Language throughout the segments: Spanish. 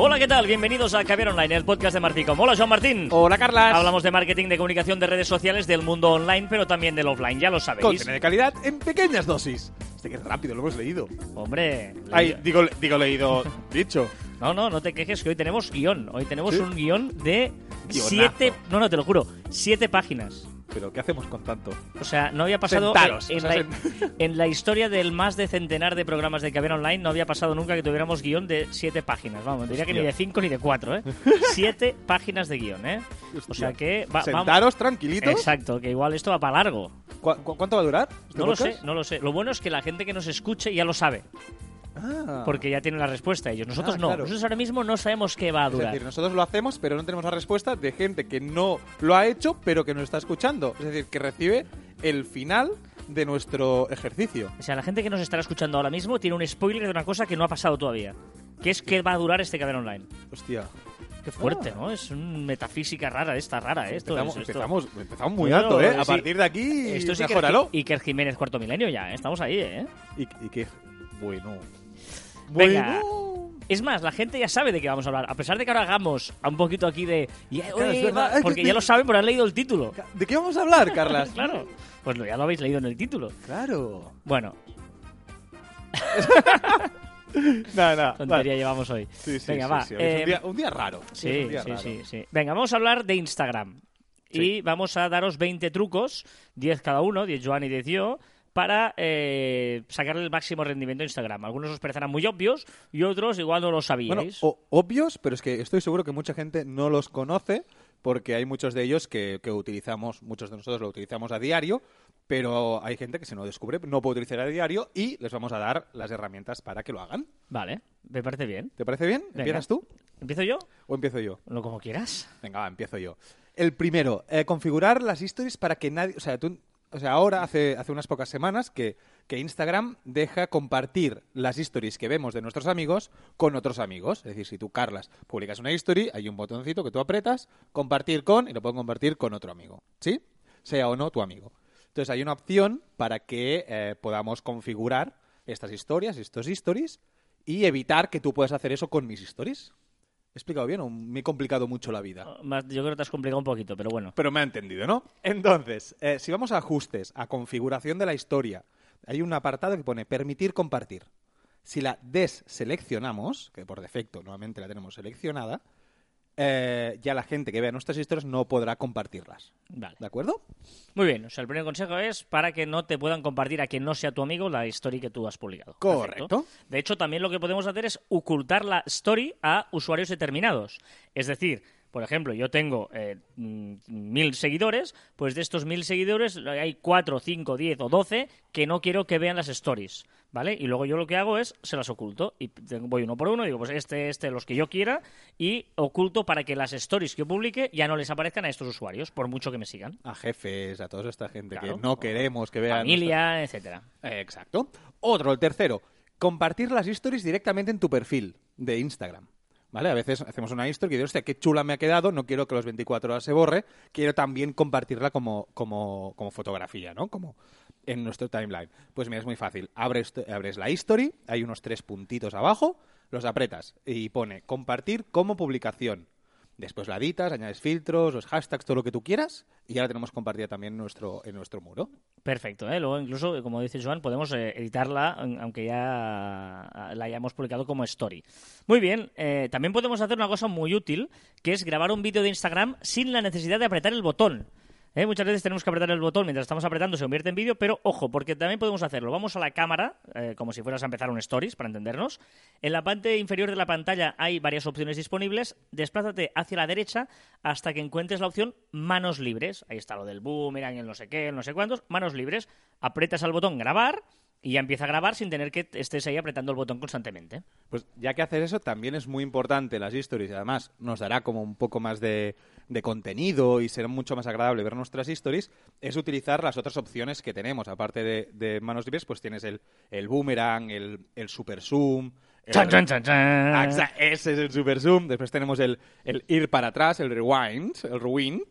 Hola, ¿qué tal? Bienvenidos a Caviar Online, el podcast de Marticom. Hola, Joan Martín. Hola, Carlas. Hablamos de marketing, de comunicación, de redes sociales, del mundo online, pero también del offline, ya lo sabéis. Contenido de calidad en pequeñas dosis. Este que es rápido, lo hemos leído. Hombre. Ay, leído. digo, digo leído, dicho. No, no, no te quejes que hoy tenemos guion. Hoy tenemos ¿Sí? un guion de Guionazo. siete... No, no, te lo juro. Siete páginas. Pero, ¿qué hacemos con tanto? O sea, no había pasado Sentaros, en, o sea, la, en la historia del más de centenar de programas de Caviar Online no había pasado nunca que tuviéramos guion de siete páginas. Vamos, diría que ni Hostia. de cinco ni de cuatro, ¿eh? siete páginas de guion, ¿eh? O sea que va, vamos- Sentaros tranquilitos. Exacto, que igual esto va para largo. ¿Cu- cu- cuánto va a durar? este No lo sé, no lo sé. Lo bueno es que la gente que nos escuche ya lo sabe, Ah. porque ya tiene la respuesta ellos. Nosotros Ah, no. claro. Nosotros ahora mismo no sabemos qué va a Es durar. decir, nosotros lo hacemos, pero no tenemos la respuesta de gente que no lo ha hecho, pero que nos está escuchando. Es decir, que recibe el final de nuestro ejercicio. O sea, la gente que nos estará escuchando ahora mismo tiene un spoiler de una cosa que no ha pasado todavía. Que es que va a durar este Caviar Online. Hostia. Qué fuerte, Ah. ¿no? Es una metafísica rara, esta rara, ¿eh? Esto Empezamos, es- esto- empezamos, empezamos muy Bueno, alto, ¿eh? A sí. partir de aquí, Esto es Iker, mejóralo. Iker Jiménez Cuarto Milenio ya, ¿eh? Estamos ahí, ¿eh? Y, y que... Bueno... Venga. Es más, la gente ya sabe de qué vamos a hablar. A pesar de que ahora hagamos a un poquito aquí de... Porque que- ya lo saben, pero han leído el título. ¿De qué vamos a hablar, Carlas? Claro. Pues lo- ya lo habéis leído en el título. Claro. Bueno, Nada, nada. tontería llevamos hoy. Sí, sí, Venga, sí, va. sí. Hoy es eh, un, día, un día raro. Es Sí, un día sí, raro. sí, sí. Venga, vamos a hablar de Instagram. Sí. Y vamos a daros 20 trucos, 10 cada uno, 10 Joan y 10 yo, para eh, sacarle el máximo rendimiento a Instagram. Algunos os parecerán muy obvios y otros igual no lo sabíais. obvios, pero es que estoy seguro que mucha gente no los conoce porque hay muchos de ellos que, que utilizamos, muchos de nosotros lo utilizamos a diario, pero hay gente que se no descubre, no puede utilizar a diario y les vamos a dar las herramientas para que lo hagan. Vale, me parece bien. ¿Te parece bien? Venga. ¿Empiezas tú ¿Empiezo yo? o empiezo yo? Lo como quieras. Venga, va, empiezo yo. El primero, eh, configurar las stories para que nadie... O sea, tú, o sea ahora, hace, hace unas pocas semanas, que, que Instagram deja compartir las stories que vemos de nuestros amigos con otros amigos. Es decir, si tú, Carlas, publicas una story, hay un botoncito que tú apretas, compartir con, y lo puedo compartir con otro amigo. ¿Sí? Sea o no tu amigo. Entonces hay una opción para que eh, podamos configurar estas historias, estos stories, y evitar que tú puedas hacer eso con mis stories. ¿He explicado bien o me he complicado mucho la vida? Más- Yo creo que te has complicado un poquito, pero bueno. Pero me ha entendido, ¿no? Entonces, eh, si vamos a ajustes, a configuración de la historia, hay un apartado que pone permitir compartir. Si la deseleccionamos, que por defecto nuevamente la tenemos seleccionada, eh, ya la gente que vea nuestras historias no podrá compartirlas. Vale. ¿De acuerdo? Muy bien, o sea, el primer consejo es para que no te puedan compartir a quien no sea tu amigo la story que tú has publicado. Correcto. Perfecto. De hecho, también lo que podemos hacer es ocultar la story a usuarios determinados. Es decir, por ejemplo, yo tengo eh, mm, mil seguidores, pues de estos mil seguidores hay cuatro, cinco, diez o doce que no quiero que vean las stories. ¿Vale? Y luego yo lo que hago es, se las oculto. Y voy uno por uno, digo, pues este, este, los que yo quiera, y oculto para que las stories que yo publique ya no les aparezcan a estos usuarios, por mucho que me sigan. A jefes, a toda esta gente Claro. que no queremos que vean. Familia, etcétera. nuestra- Eh, exacto. Otro, el tercero, compartir las stories directamente en tu perfil de Instagram. ¿Vale? A veces hacemos una story y digo, hostia, qué chula me ha quedado, no quiero que los 24 horas se borre, quiero también compartirla como, como, como fotografía, ¿no? Como en nuestro timeline. Pues mira, es muy fácil. Abres, abres la history, hay unos tres puntitos abajo, los apretas y pone compartir como publicación. Después la editas, añades filtros, los hashtags, todo lo que tú quieras, y ya la tenemos compartida también en nuestro, en nuestro muro. Perfecto, ¿eh? Luego incluso, como dice Joan, podemos eh, editarla aun- aunque ya la hayamos publicado como story. Muy bien, eh, también podemos hacer una cosa muy útil, que es grabar un vídeo de Instagram sin la necesidad de apretar el botón. ¿Eh? Muchas veces tenemos que apretar el botón mientras estamos apretando, se convierte en vídeo, pero ojo, porque también podemos hacerlo. Vamos a la cámara, eh, como si fueras a empezar un stories, para entendernos. En la parte inferior de la pantalla hay varias opciones disponibles. Desplázate hacia la derecha hasta que encuentres la opción manos libres. Ahí está lo del boomerang, el no sé qué, el no sé cuántos. Manos libres. Apretas al botón grabar y ya empieza a grabar sin tener que estés ahí apretando el botón constantemente. Pues ya que haces eso, también es muy importante las stories. Además, nos dará como un poco más de, de contenido y será mucho más agradable ver nuestras stories. Es utilizar las otras opciones que tenemos. Aparte de, de manos libres, pues tienes el, el boomerang, el, el super zoom. el- Chan, chan, chan, chan. Ah, ese es el super zoom. Después tenemos el, el ir para atrás, el rewind, el rewind,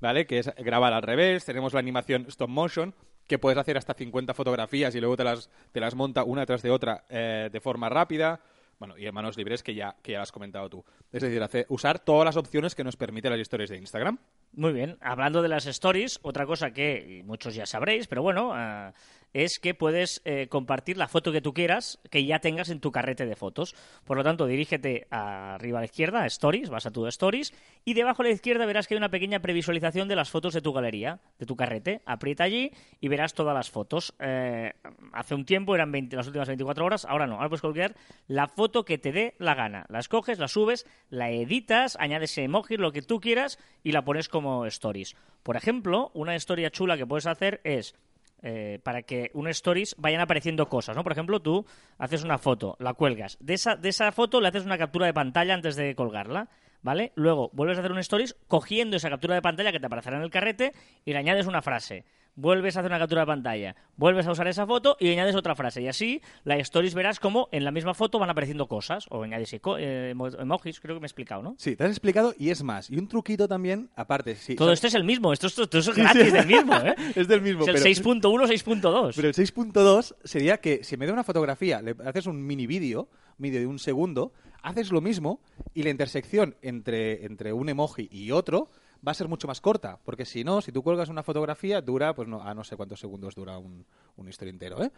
¿vale? Que es grabar al revés. Tenemos la animación stop motion, que puedes hacer hasta 50 fotografías y luego te las, te las monta una tras de otra eh, de forma rápida. Bueno, y en manos libres que ya, que ya has comentado tú. Es decir, hace, usar todas las opciones que nos permiten las historias de Instagram. Muy bien. Hablando de las stories, otra cosa que muchos ya sabréis, pero bueno, uh, es que puedes eh, compartir la foto que tú quieras que ya tengas en tu carrete de fotos. Por lo tanto, dirígete arriba a la izquierda, a Stories, vas a tu Stories, y debajo a la izquierda verás que hay una pequeña previsualización de las fotos de tu galería, de tu carrete. Aprieta allí y verás todas las fotos. Eh, hace un tiempo eran 20, las últimas 24 horas, ahora no. Ahora puedes colgar la foto que te dé la gana. La escoges, la subes, la editas, añades emoji, lo que tú quieras, y la pones como Stories. Por ejemplo, una historia chula que puedes hacer es eh, para que un stories vayan apareciendo cosas, ¿no? Por ejemplo, tú haces una foto, la cuelgas. De esa, de esa foto le haces una captura de pantalla antes de colgarla, ¿vale? Luego vuelves a hacer un stories cogiendo esa captura de pantalla que te aparecerá en el carrete y le añades una frase vuelves a hacer una captura de pantalla, vuelves a usar esa foto y añades otra frase. Y así, la stories verás como en la misma foto van apareciendo cosas, o añades eh, emojis, creo que me he explicado, ¿no? Sí, te has explicado y es más. Y un truquito también, aparte, sí. Todo esto es el mismo, esto, es gratis del mismo, ¿eh? es del mismo. Es el 6.1, 6.2. Pero el 6.2 sería que si me da una fotografía, le haces un mini vídeo, vídeo de un segundo, haces lo mismo y la intersección entre, entre un emoji y otro va a ser mucho más corta, porque si no, si tú cuelgas una fotografía, dura, pues no, a no sé cuántos segundos dura un, un historia entero, ¿eh?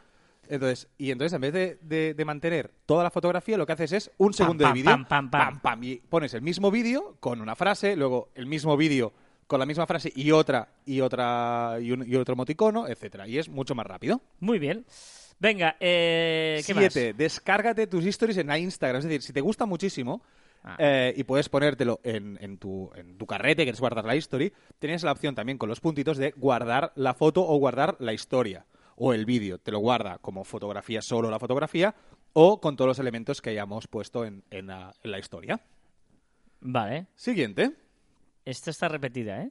Entonces, y entonces en vez de, de, mantener toda la fotografía, lo que haces es un segundo de vídeo, pam, pam, pam, y pones el mismo vídeo con una frase, luego el mismo vídeo con la misma frase y otra y otra y, un, y otro emoticono, etcétera, y es mucho más rápido. Muy bien. Venga, eh, ¿qué Siete, descárgate tus stories en Instagram. Es decir, si te gusta muchísimo, Ah. Eh, y puedes ponértelo en, en, tu, en tu carrete, quieres guardar la history, tienes la opción también con los puntitos de guardar la foto o guardar la historia o el vídeo. Te lo guarda como fotografía solo la fotografía o con todos los elementos que hayamos puesto en, en, la, en la historia. Vale. Siguiente. Esta está repetida, ¿eh?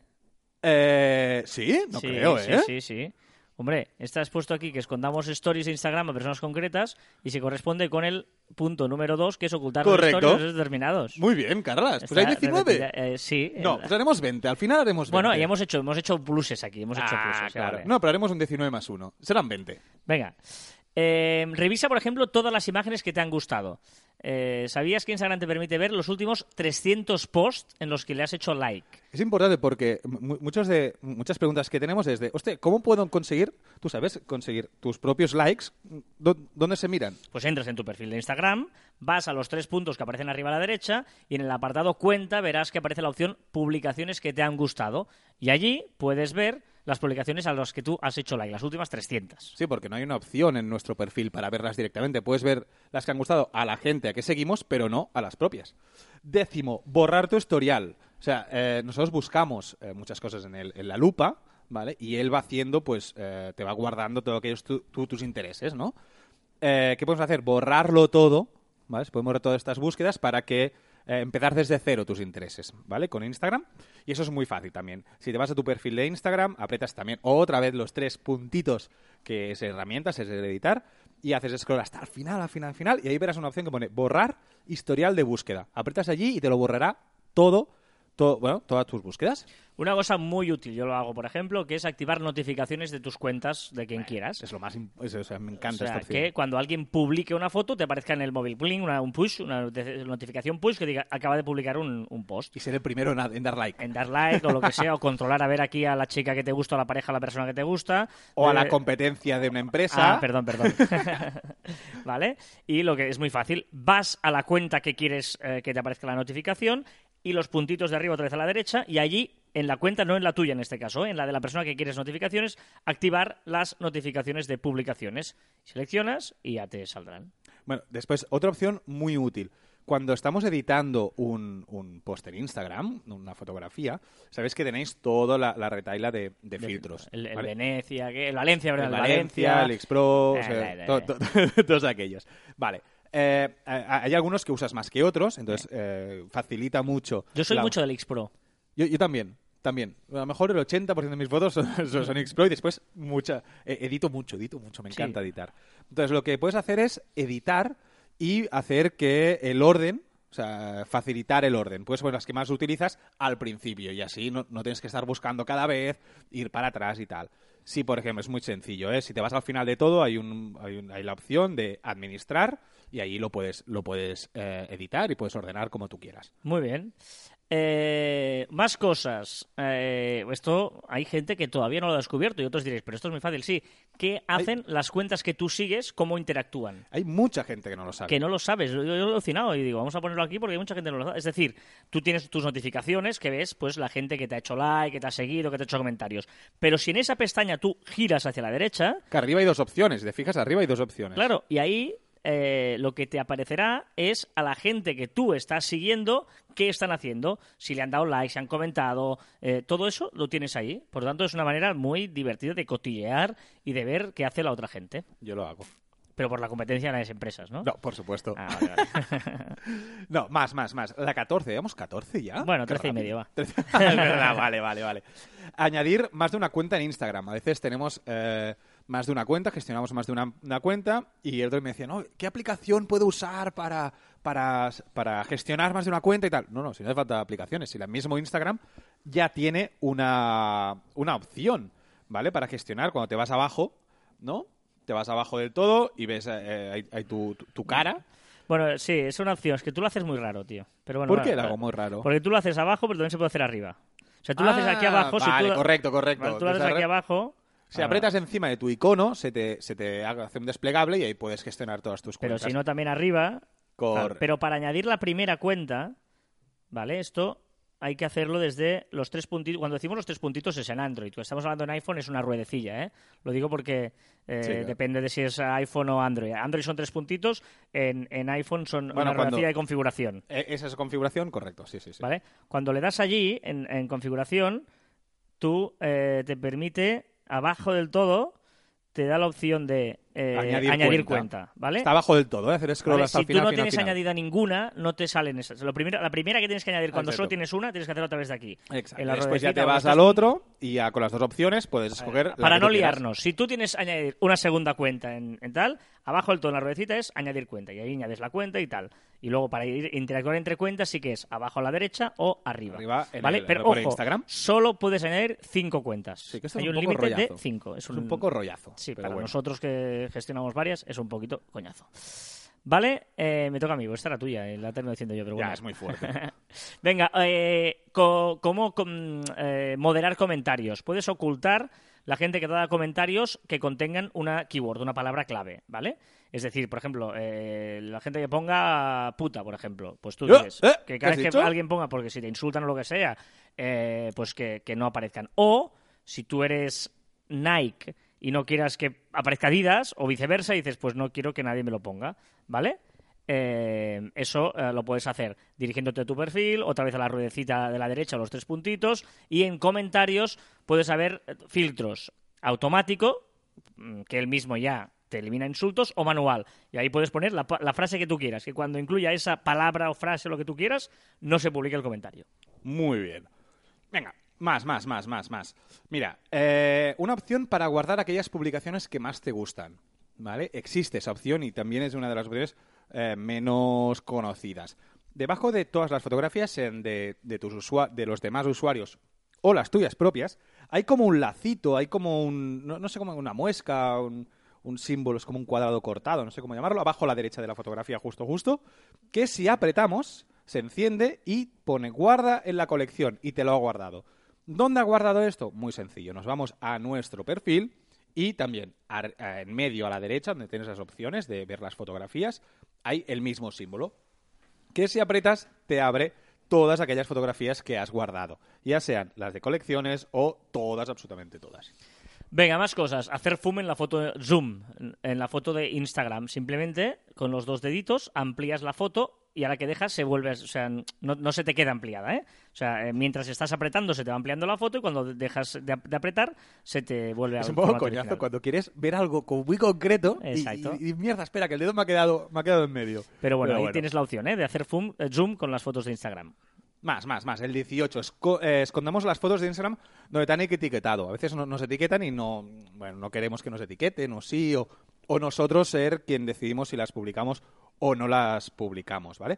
Eh, sí, no creo, ¿eh? Sí, sí, sí. Hombre, esta has puesto aquí que escondamos stories de Instagram a personas concretas y se corresponde con el punto número dos, que es ocultar los stories determinados. Muy bien, Carlas. Pues hay 19. Eh, sí. No, pues haremos 20. Al final haremos 20. Bueno, y hemos hecho, hemos hecho pluses aquí. Hemos hecho ah, pluses. Claro. No, pero haremos un 19 más 1. Serán 20. Venga. Eh, revisa, por ejemplo, todas las imágenes que te han gustado. Eh, ¿Sabías que Instagram te permite ver los últimos 300 posts en los que le has hecho like? Es importante porque muchos de, muchas preguntas que tenemos es de, hostia, ¿cómo puedo conseguir, tú sabes, conseguir tus propios likes? ¿Dónde se miran? Pues entras en tu perfil de Instagram, vas a los tres puntos que aparecen arriba a la derecha y en el apartado cuenta verás que aparece la opción publicaciones que te han gustado. Y allí puedes ver las publicaciones a las que tú has hecho like, las últimas 300. Sí, porque no hay una opción en nuestro perfil para verlas directamente. Puedes ver las que han gustado a la gente a que seguimos, pero no a las propias. Décimo, borrar tu historial. O sea, eh, nosotros buscamos eh, muchas cosas en, el, en, la lupa, ¿vale? Y él va haciendo, pues, eh, te va guardando todo aquellos tu, tus intereses, ¿no? ¿Qué podemos hacer? Borrarlo todo, ¿vale? Podemos borrar todas estas búsquedas para que eh, empezar desde cero tus intereses, ¿vale? Con Instagram. Y eso es muy fácil también. Si te vas a tu perfil de Instagram, aprietas también otra vez los tres puntitos que es herramientas, es el editar, y haces scroll hasta el final, al final, al final, y ahí verás una opción que pone borrar historial de búsqueda. Aprietas allí y te lo borrará todo, bueno, todas tus búsquedas. Una cosa muy útil, yo lo hago, por ejemplo, que es activar notificaciones de tus cuentas de quien quieras. Es lo más... o sea, me encanta o sea, esta que cuando alguien publique una foto te aparezca en el móvil bling, una, un push, una notificación push que diga acaba de publicar un, un post. Y ser el primero en, dar like. En dar like o lo que sea, o controlar a ver aquí a la chica que te gusta, a la pareja, a la persona que te gusta. O a la eh, competencia de una empresa. Ah, perdón, perdón. ¿Vale? Y lo que es muy fácil, vas a la cuenta que quieres eh, que te aparezca la notificación y los puntitos de arriba otra vez a la derecha y allí en la cuenta, no en la tuya en este caso, ¿eh? en la de la persona que quieres notificaciones, activar las notificaciones de publicaciones. Seleccionas y ya te saldrán. Bueno, después, otra opción muy útil. Cuando estamos editando un, un post en Instagram, una fotografía, sabéis que tenéis toda la, la retaila de, filtros. El, Venecia, el Valencia, El Valencia, el Xpro, eh, todos aquellos. Vale, eh, hay algunos que usas más que otros, entonces eh, facilita mucho. Yo soy mucho del X-Pro. Yo, yo, también, también. A lo mejor el 80% de mis fotos son, son X-Pro y después mucha, eh, edito mucho, edito mucho, me encanta editar. Entonces lo que puedes hacer es editar y hacer que el orden, o sea, facilitar el orden. Puedes poner las que más utilizas al principio y así no, no, tienes que estar buscando cada vez, ir para atrás y tal. Sí, por ejemplo, es muy sencillo. ¿eh? Si te vas al final de todo, hay, un, hay, un, hay la opción de administrar y ahí lo puedes, lo puedes eh, editar y puedes ordenar como tú quieras. Muy bien. Eh, más cosas. Eh, esto hay gente que todavía no lo ha descubierto y otros diréis, pero esto es muy fácil. Sí, ¿qué hacen las cuentas que tú sigues? ¿Cómo interactúan? Hay mucha gente que no lo sabe. Que no lo sabes. Yo, yo he alucinado y digo, vamos a ponerlo aquí porque hay mucha gente que no lo sabe. Es decir, tú tienes tus notificaciones que ves, pues la gente que te ha hecho like, que te ha seguido, que te ha hecho comentarios. Pero si en esa pestaña tú giras hacia la derecha, Que arriba hay dos opciones, te fijas, arriba hay dos opciones. Claro, y ahí eh, lo que te aparecerá es a la gente que tú estás siguiendo qué están haciendo, si le han dado like, si han comentado, eh, todo eso lo tienes ahí. Por lo tanto, es una manera muy divertida de cotillear y de ver qué hace la otra gente. Yo lo hago. Pero por la competencia de las empresas, ¿no? No, por supuesto. Ah, vale, vale. No, más, más, más. La 14, ¿llevamos 14 ya? Bueno, Qué 13 y medio, va. 13. es verdad, vale, vale, vale. Añadir más de una cuenta en Instagram. A veces tenemos eh, más de una cuenta, gestionamos más de una, una cuenta y el otro me decía, no, ¿qué aplicación puedo usar para, para, para gestionar más de una cuenta y tal? No, no, si no hace falta aplicaciones. Si el mismo Instagram ya tiene una, una opción, ¿vale? Para gestionar cuando te vas abajo, ¿no? Te vas abajo del todo y ves eh, ahí- ahí tu, tu- tu cara. Bueno, sí, es una opción. Es que tú lo haces muy raro, tío. Pero bueno, ¿Por vale, qué lo hago muy raro? Porque tú lo haces abajo, pero también se puede hacer arriba. O sea, tú lo haces aquí Ah, abajo. si vale, tú, correcto, correcto. Vale, tú lo haces aquí abajo. Si ah, apretas encima de tu icono, se te, se te hace un desplegable y ahí puedes gestionar todas tus Pero cuentas. si no, también arriba. Cor- pero para añadir la primera cuenta, ¿vale? Esto hay que hacerlo desde los tres puntitos. Cuando decimos los tres puntitos es en Android. Cuando estamos hablando en iPhone es una ruedecilla, ¿eh? Lo digo porque eh, Sí, claro. depende de si es iPhone o Android. Android son tres puntitos, en, en iPhone son Bueno, una ruedecilla de configuración. Eh, Esa es configuración, correcto, sí, sí, sí. ¿Vale? Cuando le das allí, en, en configuración, tú eh, te permite, abajo del todo, te da la opción de eh, Añadir añadir, cuenta. cuenta. ¿vale? Está abajo del todo, ¿eh? hacer scroll ¿Vale? hasta Si el final. tú no final, tienes final. añadida ninguna, no te salen esas. Lo primero, la primera que tienes que añadir cuando Exacto. solo tienes una, tienes que hacerlo a través de aquí. Exacto. Después ya te vas estás- al otro y ya con las dos opciones puedes escoger. Para no liarnos, si tú tienes añadir una segunda cuenta en, en tal, abajo del todo en la ruedecita es añadir cuenta y ahí añades la cuenta y tal. Y luego para ir, interactuar entre cuentas sí que es abajo a la derecha o arriba. Arriba en ¿Vale? el- Pero por ojo, Instagram. solo puedes añadir cinco cuentas. Sí, que Hay un, un límite de cinco. Es Es un poco rollazo. Sí, para bueno. nosotros que gestionamos varias es un poquito coñazo. Vale, eh, me toca a mí, pues esta era tuya, eh, la termino diciendo yo, pero bueno. Ya, es muy fuerte. Venga, eh, co- ¿cómo com- eh, moderar comentarios? Puedes ocultar la gente que te da comentarios que contengan una keyword, una palabra clave, ¿vale? Es decir, por ejemplo, eh, la gente que ponga puta, por ejemplo, pues tú ¿Eh? dices ¿Eh? que ¿Qué cada vez que alguien ponga, porque si te insultan o lo que sea, eh, pues que, que no aparezcan. O si tú eres Nike y no quieras que aparezca Adidas o viceversa, dices, pues no quiero que nadie me lo ponga, ¿vale? Eh, eso eh, lo puedes hacer dirigiéndote a tu perfil, otra vez a la ruedecita de la derecha, los tres puntitos, y en comentarios puedes saber eh, filtros automático, mm, que él mismo ya te elimina insultos, o manual. Y ahí puedes poner la, la frase que tú quieras, que cuando incluya esa palabra o frase o lo que tú quieras, no se publique el comentario. Muy bien. Venga, más, más, más, más, más. Mira, eh, una opción para guardar aquellas publicaciones que más te gustan. ¿Vale? Existe esa opción y también es una de las opciones eh, menos conocidas. Debajo de todas las fotografías en- de, de tus de los demás usuarios o las tuyas propias, hay como un lacito, hay como un, no, sé, como una muesca, un, un símbolo, es como un cuadrado cortado, no sé cómo llamarlo, abajo a la derecha de la fotografía, justo, justo, que si apretamos, se enciende y pone guarda en la colección y te lo ha guardado. ¿Dónde ha guardado esto? Muy sencillo, nos vamos a nuestro perfil y también a- en medio a la derecha, donde tienes las opciones de ver las fotografías, hay el mismo símbolo que si apretas te abre todas aquellas fotografías que has guardado, ya sean las de colecciones o todas, absolutamente todas. Venga, más cosas. Hacer zoom en la foto zoom, en la foto de Instagram. Simplemente con los dos deditos amplías la foto y a la que dejas se vuelve, o sea, no, no se te queda ampliada, ¿eh? O sea, eh, mientras estás apretando se te va ampliando la foto y cuando dejas de, ap- de apretar se te vuelve Es al un poco coñazo original. cuando quieres ver algo muy concreto y- Exacto. y, y mierda, espera, que el dedo me ha quedado, me ha quedado en medio. Pero bueno, ahí tienes la opción, ¿eh? De hacer zoom, eh, zoom con las fotos de Instagram. Más, más, más. El 18. Esco- eh, escondamos las fotos de Instagram donde te han etiquetado. A veces no, nos etiquetan y no, bueno, no queremos que nos etiqueten o sí, o, o nosotros ser quien decidimos si las publicamos o no las publicamos, ¿vale?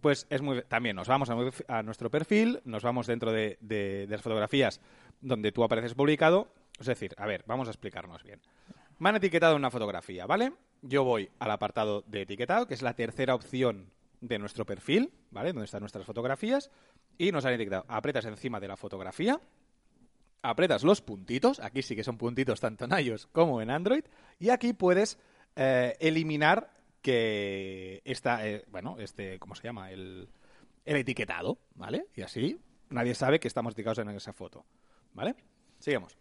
Pues es muy... También nos vamos a, nuestro perfil, nos vamos dentro de, de- las fotografías donde tú apareces publicado. Es decir, a ver, vamos a explicarnos bien. Me han etiquetado una fotografía, ¿vale? Yo voy al apartado de etiquetado, que es la tercera opción de nuestro perfil, ¿vale? Donde están nuestras fotografías. Y nos han etiquetado. Apretas encima de la fotografía, apretas los puntitos, aquí sí que son puntitos tanto en iOS como en Android, y aquí puedes eh, eliminar que está, eh, bueno, este, ¿cómo se llama? El, el etiquetado, ¿vale? Y así nadie sabe que estamos etiquetados en esa foto, ¿vale? Sigamos.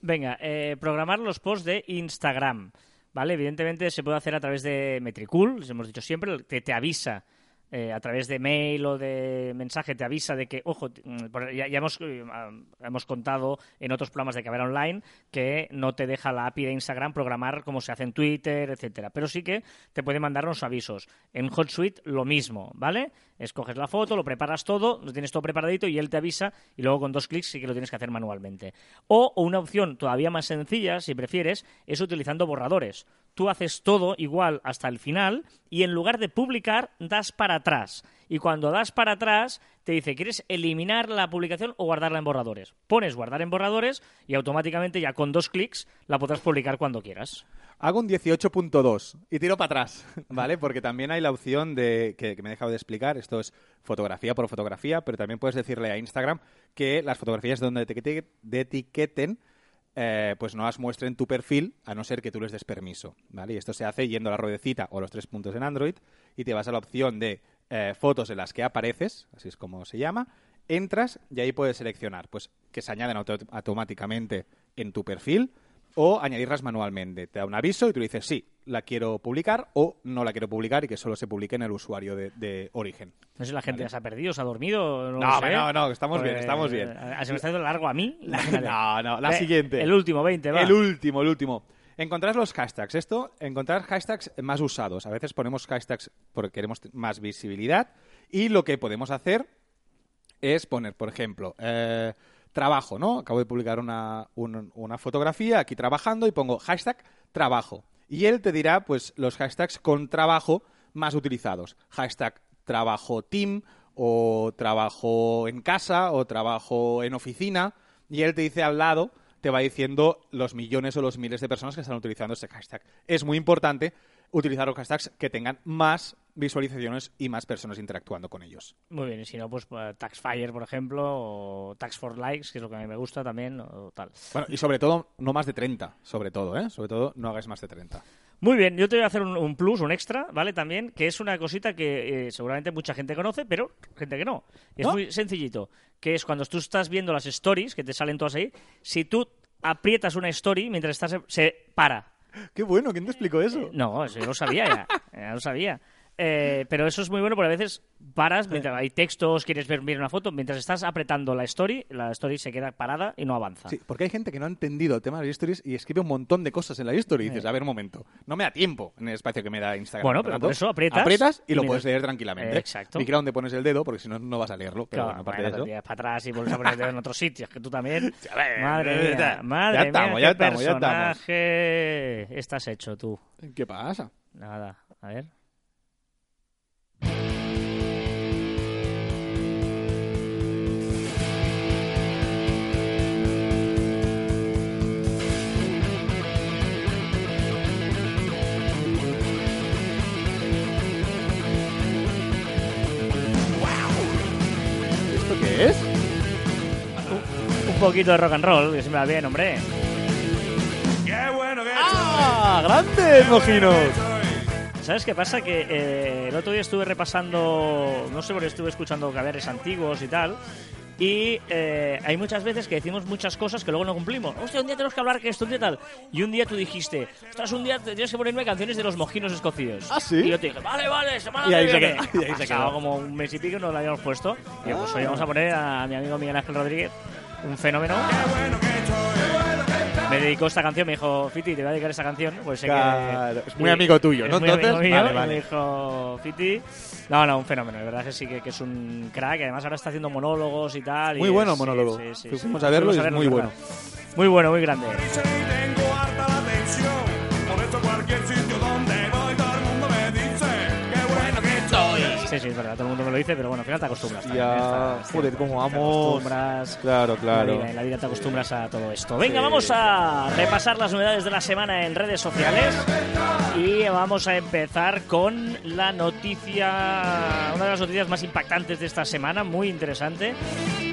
Venga, eh, programar los posts de Instagram. ¿Vale? Evidentemente se puede hacer a través de Metricool, les hemos dicho siempre, que te avisa eh, a través de mail o de mensaje te avisa de que, ojo, mm, ya, ya hemos, eh, ah, hemos contado en otros programas de Caber Online que no te deja la API de Instagram programar como se hace en Twitter, etcétera. Pero sí que te puede mandar unos avisos. En HotSuite lo mismo, ¿vale? Escoges la foto, lo preparas todo, lo tienes todo preparadito y él te avisa y luego con dos clics sí que lo tienes que hacer manualmente. O, o una opción todavía más sencilla, si prefieres, es utilizando borradores. Tú haces todo igual hasta el final y en lugar de publicar, das para atrás. Y cuando das para atrás, te dice, ¿quieres eliminar la publicación o guardarla en borradores? Pones guardar en borradores y automáticamente ya con dos clics la podrás publicar cuando quieras. Hago un 18.2 y tiro para atrás, ¿vale? Porque también hay la opción de que, me he dejado de explicar, esto es fotografía por fotografía, pero también puedes decirle a Instagram que las fotografías donde te etiqueten eh, pues no las muestren tu perfil a no ser que tú les des permiso, ¿vale? Y esto se hace yendo a la ruedecita o los tres puntos en Android y te vas a la opción de eh, fotos en las que apareces, así es como se llama, entras y ahí puedes seleccionar pues que se añaden auto- automáticamente en tu perfil o añadirlas manualmente. Te da un aviso y tú dices sí, la quiero publicar o no la quiero publicar y que solo se publique en el usuario de, de origen. No sé si la gente ya se ha perdido, se ha dormido. No, No, sé. no, no, estamos bien, estamos bien. Se me está haciendo largo a mí. No, no, la Eh, siguiente. El último, 20, va. El último, el último. Encontrar los hashtags. Esto, encontrar hashtags más usados. A veces ponemos hashtags porque queremos más visibilidad. Y lo que podemos hacer es poner, por ejemplo, eh, trabajo, ¿no? Acabo de publicar una, un- una fotografía aquí trabajando y pongo hashtag trabajo. Y él te dirá, pues, los hashtags con trabajo más utilizados. Hashtag trabajo team o trabajo en casa o trabajo en oficina. Y él te dice al lado, te va diciendo los millones o los miles de personas que están utilizando ese hashtag. Es muy importante utilizar los hashtags que tengan más visualizaciones y más personas interactuando con ellos. Muy bien, y si no, pues eh, Taxfire, por ejemplo, o Tax for Likes, que es lo que a mí me gusta también, o tal. Bueno, y sobre todo, no más de 30, sobre todo, ¿eh? Sobre todo, no hagáis más de 30. Muy bien, yo te voy a hacer un, un plus, un extra, ¿vale? También, que es una cosita que eh, seguramente mucha gente conoce, pero gente que no. Es ¿No? muy sencillito, que es cuando tú estás viendo las stories, que te salen todas ahí, si tú aprietas una story mientras estás... se para. ¡Qué bueno! ¿Quién te explicó eso? No, yo lo sabía ya, ya lo sabía. Eh, pero eso es muy bueno porque a veces paras, mientras hay textos, quieres ver una foto, mientras estás apretando la story, la story se queda parada y no avanza. Sí, porque hay gente que no ha entendido el tema de las stories y escribe un montón de cosas en la story y dices, a ver, un momento, no me da tiempo en el espacio que me da Instagram. Bueno, pero tanto, por eso aprietas Aprietas y y lo puedes leer tranquilamente. Eh, exacto. Vigila donde pones el dedo porque si no, no vas a leerlo. Pero Claro, bueno, aparte bueno, de te eso... para atrás y vuelves a ponerte en otros sitios, que tú también. Madre mía, madre ya mía, estamos, qué ya estamos, ya estamos. personaje estás hecho tú. ¿Qué pasa? Nada, a ver. Poquito de rock and roll, que se me va bien, hombre. ¡Ah! ¡Grandes, mojinos! ¿Sabes qué pasa? Que eh, el otro día estuve repasando, no sé por qué estuve escuchando caberes antiguos y tal, y eh, hay muchas veces que decimos muchas cosas que luego no cumplimos. Hostia, un día tenemos que hablar que esto, un día tal. Y un día tú dijiste, ostras, un día tienes que ponerme canciones de los mojinos escocidos. ¿Ah, sí? Y yo te dije, vale, vale, semana Y ahí se quedó, y ahí se quedó. como un mes y pico no lo habíamos puesto. Y yo, pues hoy vamos a poner a mi amigo Miguel Ángel Rodríguez, un fenómeno. Me dedicó esta canción, me dijo, Fiti, te voy a dedicar esta canción. Pues sé Claro, que, es muy amigo tuyo, es ¿no? muy amigo Entonces, mío, vale, y vale. Me dijo, Fiti. No, no, un fenómeno. De verdad que sí que, que es un crack. y Además, ahora está haciendo monólogos y tal. y Muy bueno el es- monólogo. sí, sí, sí, Fuimos a verlo y es muy ¿verdad? Muy bueno, muy grande. Sí, sí, es verdad, todo el mundo me lo dice, pero bueno, al final te acostumbras. también, Ya, joder, cómo acostumbras. Claro, En claro. la, en la vida te acostumbras a todo esto. Venga, Sí. vamos a repasar las novedades de la semana en redes sociales. Y vamos a empezar con la noticia, una de las noticias más impactantes de esta semana, muy interesante,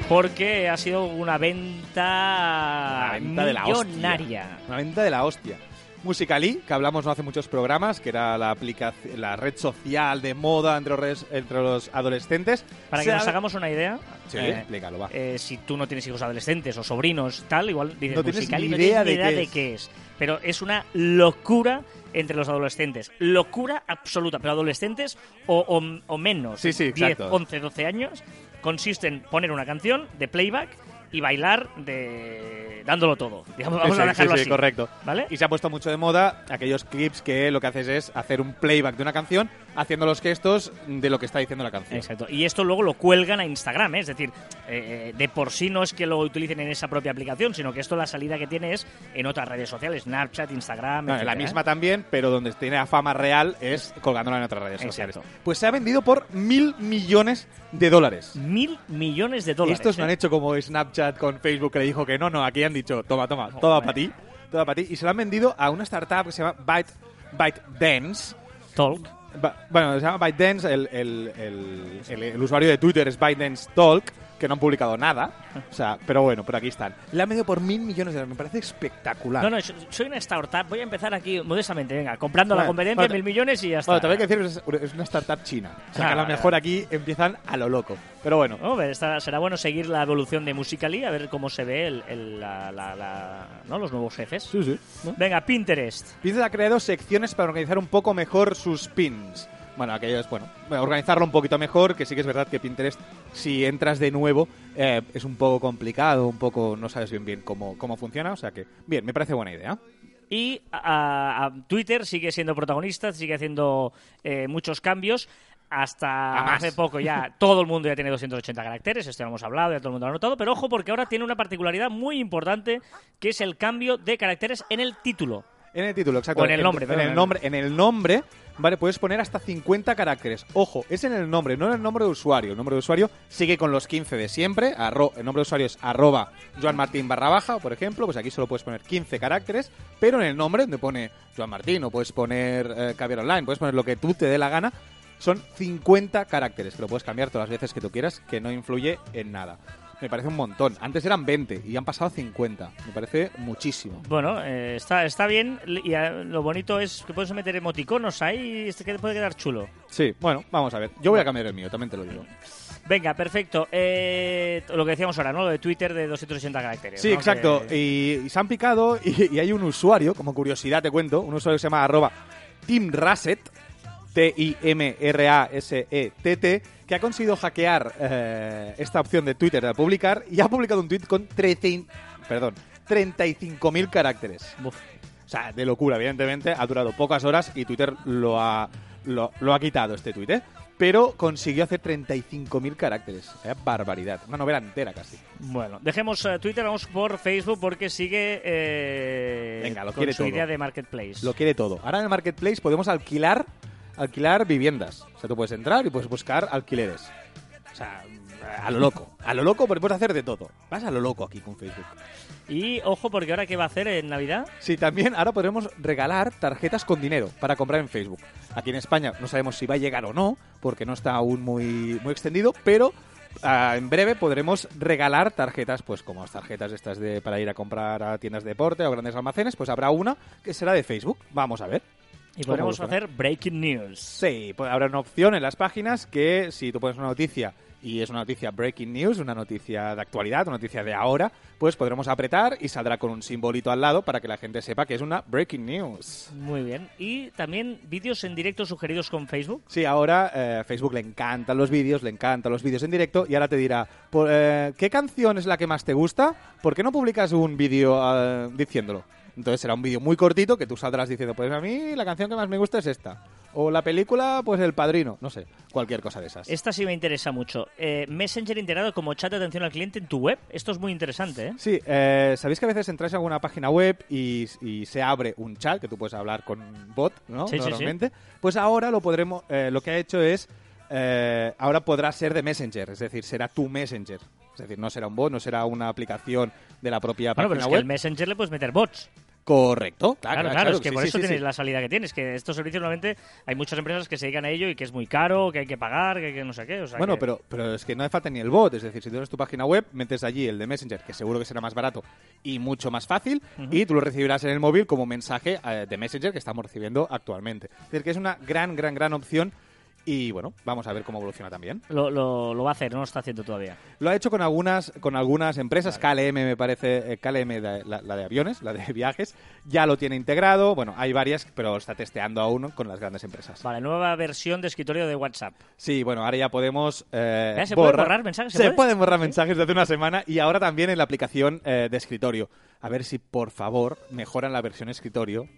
porque ha sido una venta, Una venta de la hostia. millonaria. Una venta de la hostia. Musical.ly, que hablamos no hace muchos programas, que era la, aplicación, la red social de moda entre los, entre los adolescentes. Para Se que nos ha- hagamos una idea, Sí, eh, explícalo, va. eh, si tú no tienes hijos adolescentes o sobrinos, tal, igual dices No ni no tienes ni de idea qué de es. qué es. Pero es una locura entre los adolescentes. Locura absoluta. Pero adolescentes o, o- o menos. Sí, sí, 10, exacto. 11, 12 años. Consiste en poner una canción de playback y bailar de dándolo todo. Digamos, vamos Sí, a dejarlo sí, sí, así. correcto. ¿Vale? Y se ha puesto mucho de moda aquellos clips que lo que haces es hacer un playback de una canción haciendo los gestos de lo que está diciendo la canción. Exacto. Y esto luego lo cuelgan a Instagram, ¿eh? es decir, eh, eh, de por sí no es que lo utilicen en esa propia aplicación, sino que esto la salida que tiene es en otras redes sociales, Snapchat, Instagram, No, la etcétera, ¿eh? misma también, pero donde tiene la fama real es colgándola en otras redes Exacto. sociales. Pues se ha vendido por mil millones de dólares. Mil millones de dólares. estos no han hecho como Snapchat con Facebook que le dijo que no, no, aquí han dicho, toma, toma, toda para ti, toda para ti. Y se lo han vendido a una startup que se llama Byte, ByteDance. Talk. Bueno, se llama ByteDance, el, el, el, el- el usuario de Twitter es ByteDance Talk, que no han publicado nada. O sea, pero bueno, por aquí están. Le han vendido por mil millones de dólares, me parece espectacular. No, no, so- soy una startup. Voy a empezar aquí modestamente, venga, comprando la Bueno, competencia, bueno, mil millones y ya está. Bueno, también hay que decir que es- es una startup china. O sea, Ah, que a lo vale, mejor aquí empiezan a lo loco. Pero bueno, Hombre, será bueno seguir la evolución de Musical.ly, a ver cómo se ve el, el- la- la- la- ¿no? los nuevos jefes. sí, sí. Venga, Pinterest. Pinterest ha creado secciones para organizar un poco mejor sus pins. Bueno, aquello es, bueno, organizarlo un poquito mejor, que sí que es verdad que Pinterest, si entras de nuevo, eh, es un poco complicado, un poco, no sabes bien bien cómo, cómo funciona, o sea que, bien, me parece buena idea. Y a, a Twitter sigue siendo protagonista, sigue haciendo eh, muchos cambios. Hasta hace poco ya todo el mundo ya tiene 280 caracteres, esto ya lo hemos hablado, ya todo el mundo lo ha notado, pero ojo porque ahora tiene una particularidad muy importante que es el cambio de caracteres en el título. En el título, exacto. O en el nombre, en, en el- nombre, en el nombre, vale, puedes poner hasta 50 caracteres. Ojo, es en el nombre, no en el nombre de usuario. El nombre de usuario sigue con los 15 de siempre. arro- el nombre de usuario es arroba Joan Martín barra baja, por ejemplo. Pues aquí solo puedes poner 15 caracteres. Pero en el nombre, donde pone Joan Martín, o puedes poner eh, Online, puedes poner lo que tú te dé la gana. Son 50 caracteres, que lo puedes cambiar todas las veces que tú quieras, que no influye en nada. Me parece un montón. Antes eran 20 y han pasado a 50. Me parece muchísimo. Bueno, eh, está, está bien y eh, lo bonito es que puedes meter emoticonos ahí y este que puede quedar chulo. Sí, bueno, vamos a ver. Yo voy a cambiar el mío, también te lo digo. Venga, perfecto. Eh, lo que decíamos ahora, ¿no? Lo de Twitter de 280 caracteres. Sí, ¿no? exacto. Que- Y, y se han picado y, y hay un usuario, como curiosidad te cuento, un usuario que se llama arroba TimRasset, T-I-M-R-A-S-E-T-T, que ha conseguido hackear eh, esta opción de Twitter de publicar y ha publicado un tweet con 13, perdón, 35.000 caracteres. O sea, de locura, evidentemente. Ha durado pocas horas y Twitter lo ha, lo, lo ha quitado este tweet, ¿eh? Pero consiguió hacer 35.000 caracteres. Barbaridad. Una novela entera casi. Bueno, dejemos eh, Twitter, vamos por Facebook porque sigue eh, Venga, lo con quiere su todo. idea de Marketplace. Lo quiere todo. Ahora en el marketplace podemos alquilar, alquilar viviendas. O sea, tú puedes entrar y puedes buscar alquileres. O sea, a lo loco. A lo loco, pero puedes hacer de todo. Vas a lo loco aquí con Facebook. Y ojo, porque ahora qué va a hacer en Navidad. Sí, también ahora podremos regalar tarjetas con dinero para comprar en Facebook. Aquí en España no sabemos si va a llegar o no, porque no está aún muy, muy extendido, pero ah, en breve podremos regalar tarjetas, pues como las tarjetas estas de para ir a comprar a tiendas de deporte o grandes almacenes, pues habrá una que será de Facebook. Vamos a ver. Y ¿Cómo podremos hacer breaking news. Sí, pues habrá una opción en las páginas que si tú pones una noticia y es una noticia breaking news, una noticia de actualidad, una noticia de ahora, pues podremos apretar y saldrá con un simbolito al lado para que la gente sepa que es una breaking news. Muy bien. Y también vídeos en directo sugeridos con Facebook. Sí, ahora eh, Facebook le encantan los vídeos, le encantan los vídeos en directo y ahora te dirá, por, eh, ¿qué canción es la que más te gusta? ¿Por qué no publicas un vídeo eh, diciéndolo? Entonces será un vídeo muy cortito que tú saldrás diciendo, pues a mí la canción que más me gusta es esta. O la película, pues El Padrino, no sé, cualquier cosa de esas. Esta sí me interesa mucho. Eh, Messenger integrado como chat de atención al cliente en tu web. Esto es muy interesante, ¿eh? Sí, eh, sabéis que a veces entráis a alguna página web y, y se abre un chat que tú puedes hablar con bot, ¿no? Sí, sí, sí. Normalmente. Pues ahora lo podremos, eh, lo que ha hecho es eh, ahora podrá ser de Messenger, es decir, será tu Messenger. Es decir, no será un bot, no será una aplicación de la propia Bueno, pero página es que web. el Messenger le puedes meter bots. Correcto, claro, Claro, claro, es que sí, por sí, eso sí, tienes sí. la salida que tienes. Que estos servicios normalmente hay muchas empresas que se dedican a ello y que es muy caro, que hay que pagar, que, que no sé qué. O sea Bueno, que- pero, pero es que no hace falta ni el bot. Es decir, si tienes tu página web, metes allí el de Messenger, que seguro que será más barato y mucho más fácil, y tú lo recibirás en el móvil como mensaje eh, de Messenger que estamos recibiendo actualmente. Es decir, que es una gran, gran, gran opción. Y bueno, vamos a ver cómo evoluciona también. Lo, lo, lo va a hacer, no lo está haciendo todavía. Lo ha hecho con algunas, con algunas empresas. KLM, me parece, eh, KLM, la, la- la de aviones, la de viajes, ya lo tiene integrado. Bueno, hay varias, pero está testeando aún con las grandes empresas. Vale, nueva versión de escritorio de WhatsApp. Sí, bueno, ahora ya podemos. eh, ¿Ya se puede borrar mensajes? ¿Se Se, puede? pueden borrar mensajes desde una semana y ahora también en la aplicación eh, de escritorio. A ver si, por favor, mejoran la versión escritorio.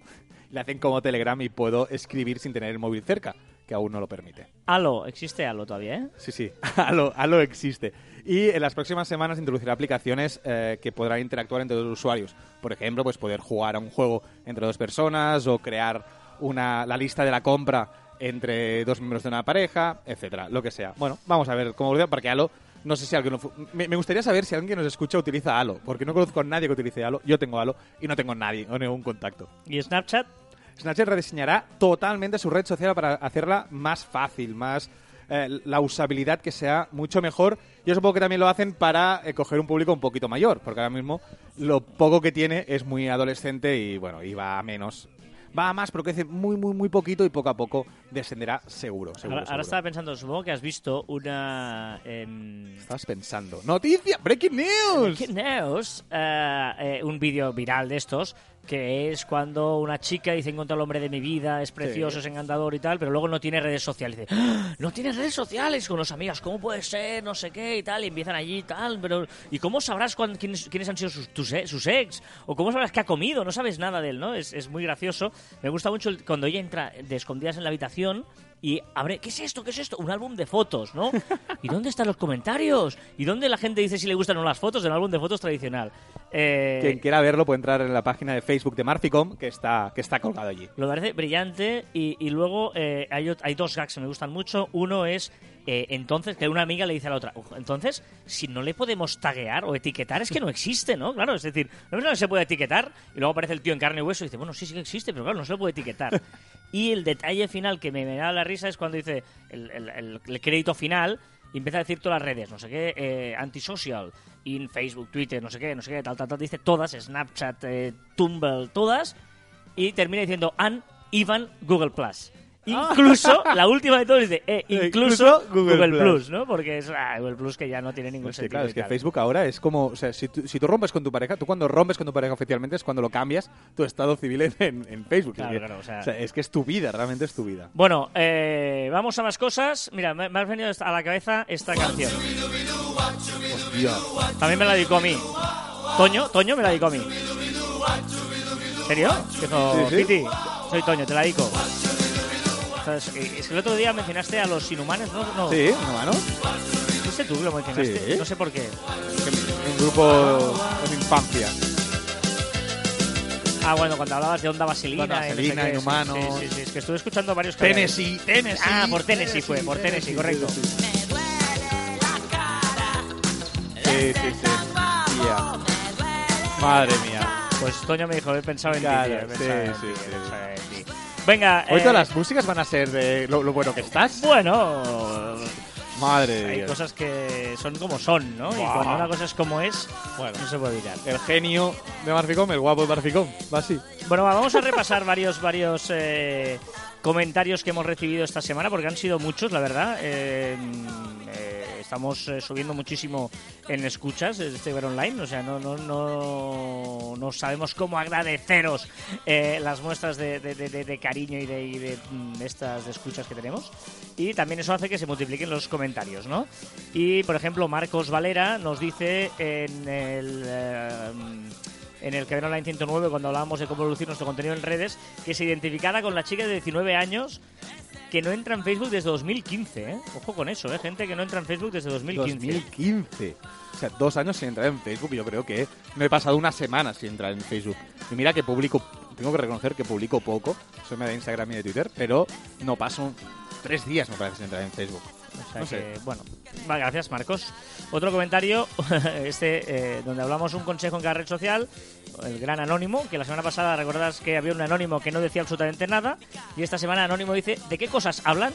Le hacen como Telegram y puedo escribir sin tener el móvil cerca, que aún no lo permite. Halo, existe Halo todavía, ¿eh? Sí, sí, Halo, Halo existe. Y en las próximas semanas introducirá aplicaciones eh, que podrán interactuar entre dos usuarios. Por ejemplo, pues poder jugar a un juego entre dos personas o crear una, la lista de la compra entre dos miembros de una pareja, etcétera, lo que sea. Bueno, vamos a ver cómo evoluciona, porque Halo, no sé si alguien... lo Me, me gustaría saber si alguien que nos escucha utiliza Halo, porque no conozco a nadie que utilice Halo. Yo tengo Halo y no tengo nadie o ningún contacto. ¿Y Snapchat? Snapchat rediseñará totalmente su red social para hacerla más fácil, más eh, la usabilidad que sea mucho mejor. Yo supongo que también lo hacen para eh, coger un público un poquito mayor, porque ahora mismo lo poco que tiene es muy adolescente y bueno, y va a menos. Va a más, pero crece muy, muy, muy poquito y poco a poco descenderá seguro. seguro, Ahora, estaba pensando, supongo que has visto una... em, Estabas pensando. ¡Noticia! ¡Breaking news! Breaking news, eh, eh, un vídeo viral de estos, que es cuando una chica dice encuentro al hombre de mi vida, es precioso, es encantador y tal, pero luego no tiene redes sociales. Dice, "¡Ah! no tiene redes sociales con los amigas, ¿cómo puede ser? No sé qué y tal, y empiezan allí y tal, pero ¿y cómo sabrás cuán- quiénes, quiénes han sido sus, tus e- sus ex? ¿O cómo sabrás qué ha comido? No sabes nada de él, ¿no? Es, es muy gracioso. Me gusta mucho el- cuando ella entra de escondidas en la habitación y abre, ¿qué es esto? ¿Qué es esto? Un álbum de fotos, ¿no? ¿Y dónde están los comentarios? ¿Y dónde la gente dice si le gustan o no las fotos del álbum de fotos tradicional? Eh, Quien quiera verlo puede entrar en la página de Facebook de Marficom, que está, que está colgado allí. Lo parece brillante y, y luego eh, hay, dos gags que me gustan mucho. Uno es, eh, entonces, que una amiga le dice a la otra, "Ojo, entonces, si no le podemos taguear o etiquetar, es que no existe, ¿no? Claro, es decir, no se puede etiquetar y luego aparece el tío en carne y hueso y dice, bueno, sí, sí que existe, pero claro, no se le puede etiquetar. y el detalle final que me, da la risa es cuando dice el, el- crédito final y empieza a decir todas las redes, no sé qué, eh, antisocial, in Facebook, Twitter, no sé qué, no sé qué, tal, tal, tal, dice todas, Snapchat, eh, todas, y termina diciendo and even Google Plus. Incluso, la última de todos dice, eh, incluso. Incluso Google, Google Plus. Plus. ¿no? Porque es ah, Google Plus que ya no tiene ningún Es que, sentido. claro, es que. Facebook ahora es como, o sea, si tú, si tú rompes con tu pareja, tú cuando rompes con tu pareja oficialmente es cuando lo cambias tu estado civil en, Facebook. Claro, es, que, claro, o sea- es que es tu vida, realmente es tu vida. Bueno, eh, vamos a más cosas. Mira, me, me ha venido a la cabeza esta canción. También me la dedicó a mí. Toño, Toño me la dedicó a mí. ¿En serio? Dijo, Sí, sí. Piti, soy Toño, te la dedico. Eh, es que el otro día mencionaste a los inhumanos, ¿no? no Sí, ¿no, mano? ¿Fuiste tú lo mencionaste? Sí. No sé por qué. Un grupo de infancia. Ah, bueno, cuando hablabas de onda vaselina. Y no sé vaselina, qué, sí, inhumanos. Sí, es que estuve escuchando varios. Tennessee, Tennessee. Ah, por Tennessee fue, por Tennessee, correcto. Sí, sí, sí. Madre mía. Pues Toño me dijo, he pensado en ti, Claro, tío, he pensado sí, en sí, ti, he sí. pensado en ti. Venga, Hoy eh, todas las músicas van a ser de lo, lo bueno que estás. bueno, Madre hay Dios. cosas que son como son, ¿no? Y cuando una cosa es como es, Bueno. no se puede evitar. El genio de Marficom, el guapo de Marficom. Va así. Bueno, va, vamos a repasar varios, varios eh, comentarios que hemos recibido esta semana, porque han sido muchos, la verdad. Eh, eh, estamos eh, subiendo muchísimo en escuchas de este Ver Online, o sea, no, no, no, no sabemos cómo agradeceros eh, las muestras de, de- cariño y de, mm, estas escuchas que tenemos. Y también eso hace que se multipliquen los comentarios, ¿no? Y, por ejemplo, Marcos Valera nos dice en el... eh, en el Cadena Online 109 cuando hablábamos de cómo reducir nuestro contenido en redes, que se identificara con la chica de 19 años que no entra en Facebook desde 2015, ¿eh? Ojo con eso, ¿eh? Gente que no entra en Facebook desde 2015. 2015. O sea, dos años sin entrar en Facebook. Yo creo que no he pasado una semana sin entrar en Facebook. Y mira que publico, tengo que reconocer que publico poco. Soy de Instagram y de Twitter, pero no paso tres días, me parece, sin entrar en Facebook. O sea No sé. que, bueno, gracias Marcos. Otro comentario, este, eh, donde hablamos un consejo en cada red social, el gran anónimo, que la semana pasada recordás que había un anónimo que no decía absolutamente nada, y esta semana anónimo dice, ¿de qué cosas hablan?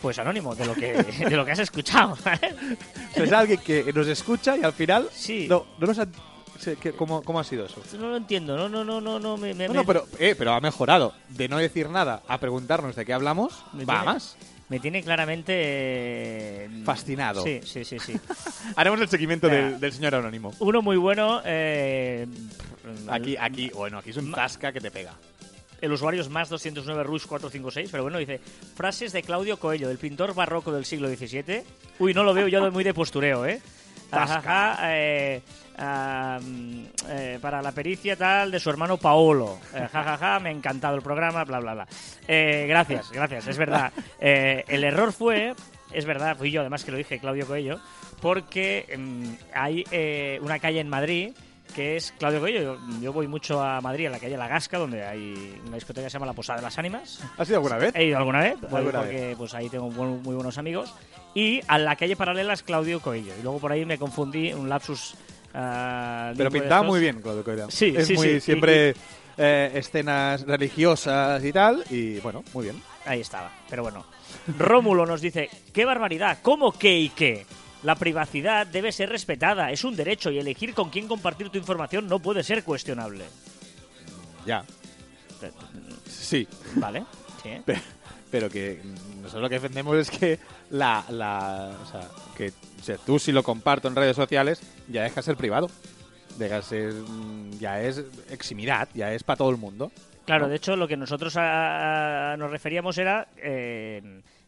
Pues anónimo, de lo que, de lo que has escuchado. Sea, es alguien que nos escucha y al final Sí. no, no nos ha... ¿cómo, ¿Cómo ha sido eso? no lo entiendo, no, no, no, no, no, me, me- No, me- no, pero, eh, pero ha mejorado. De no decir nada a preguntarnos de qué hablamos, va más. Me tiene claramente... eh, Fascinado. Sí, sí, sí, sí. Haremos el seguimiento del, del señor anónimo. Uno muy bueno... eh, Aquí, aquí, bueno, aquí es un tasca que te pega. el usuario es más 209 Rush 456, pero bueno, dice frases de Claudio Coelho, del pintor barroco del siglo XVII. Uy, no lo veo yo de- muy de postureo, ¿eh? Ajaja, eh, eh, para la pericia tal de su hermano Paolo. Eh, jajaja, me ha encantado el programa, bla, bla, bla. Eh, gracias, gracias, es verdad. Eh, el error fue, es verdad, fui yo además que lo dije, Claudio Coelho, porque mm, hay eh, una calle en Madrid que es Claudio Coelho. Yo, yo voy mucho a Madrid, a la calle La Gasca, donde hay una discoteca que se llama La Posada de las Ánimas. ¿Has ido alguna vez? He ido alguna vez, Alguna porque pues ahí tengo buen- muy buenos amigos. Y a la calle paralela es Claudio Coello. Y luego por ahí me confundí, un lapsus. ah, Pero pintaba muy bien, Claudio Coelho. Sí, es sí, muy sí. siempre eh, escenas religiosas y tal, y bueno, muy bien. Ahí estaba, pero bueno. Rómulo nos dice, qué barbaridad, ¿cómo qué y qué? La privacidad debe ser respetada, es un derecho y elegir con quién compartir tu información no puede ser cuestionable. Ya. Sí, ¿Vale? Sí. Pe- pero que nosotros lo que defendemos es que la, la o sea, que o sea, tú si lo comparto en redes sociales ya deja de ser privado. Deja de ser, mm, ya es eximidad, ya es para todo el mundo. Claro, ¿no? de hecho, lo que nosotros a- a- nos referíamos era, eh,